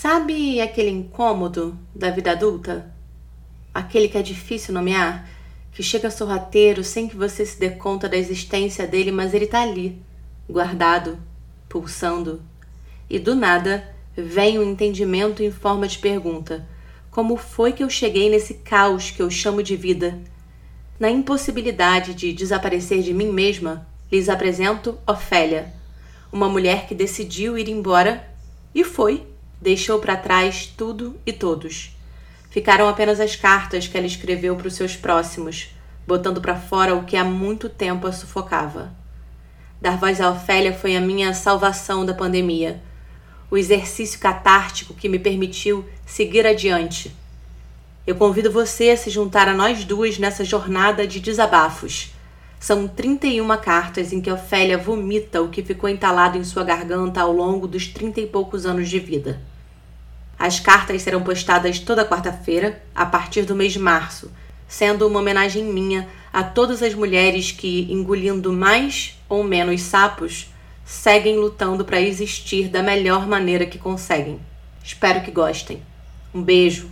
Sabe aquele incômodo da vida adulta? Aquele que é difícil nomear? Que chega sorrateiro sem que você se dê conta da existência dele, mas ele tá ali, guardado, pulsando. E do nada vem um entendimento em forma de pergunta: Como foi que eu cheguei nesse caos que eu chamo de vida? Na impossibilidade de desaparecer de mim mesma, lhes apresento Ofélia, uma mulher que decidiu ir embora e foi, deixou para trás tudo e todos. Ficaram apenas as cartas que ela escreveu para os seus próximos, botando para fora o que há muito tempo a sufocava. Dar voz a Ofélia foi a minha salvação da pandemia, o exercício catártico que me permitiu seguir adiante eu convido você a se juntar a nós duas nessa jornada de desabafos. São 31 cartas em que Ofélia vomita o que ficou entalado em sua garganta ao longo dos trinta e poucos anos de vida. As cartas serão postadas toda quarta-feira, a partir do mês de março, sendo uma homenagem minha a todas as mulheres que, engolindo mais ou menos sapos, seguem lutando para existir da melhor maneira que conseguem. Espero que gostem. Um beijo